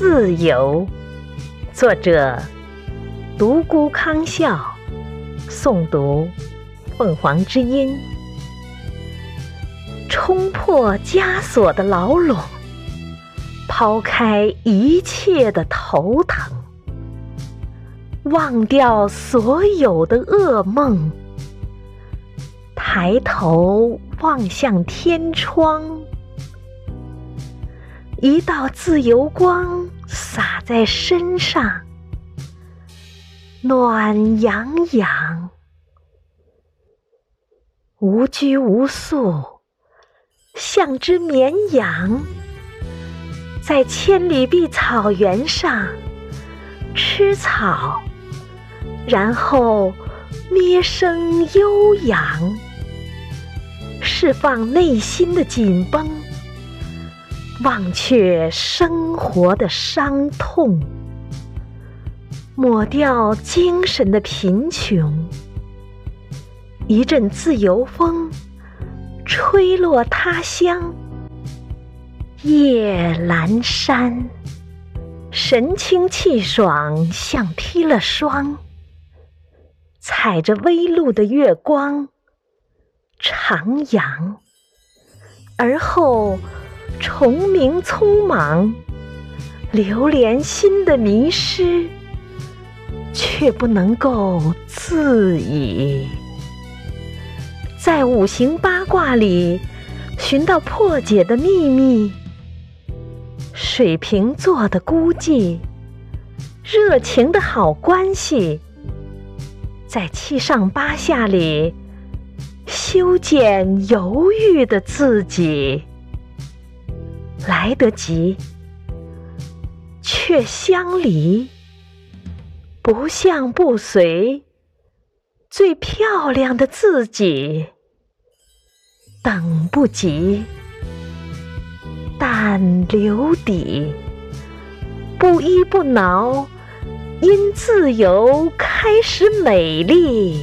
自由。作者：独孤康笑，诵读：凤凰之音。冲破枷锁的牢笼，抛开一切的头疼，忘掉所有的噩梦，抬头望向天窗。一道自由光洒在身上，暖洋洋，无拘无束，像只绵羊，在千里碧草原上吃草，然后咩声悠扬，释放内心的紧绷。忘却生活的伤痛，抹掉精神的贫穷。一阵自由风，吹落他乡。夜阑珊，神清气爽，像披了霜。踩着微露的月光，徜徉，而后。虫鸣匆忙，流连心的迷失，却不能够自已。在五行八卦里寻到破解的秘密。水瓶座的孤寂，热情的好关系，在七上八下里修剪犹豫的自己。来得及，却相离；不向不随，最漂亮的自己。等不及，但留底，不依不挠，因自由开始美丽。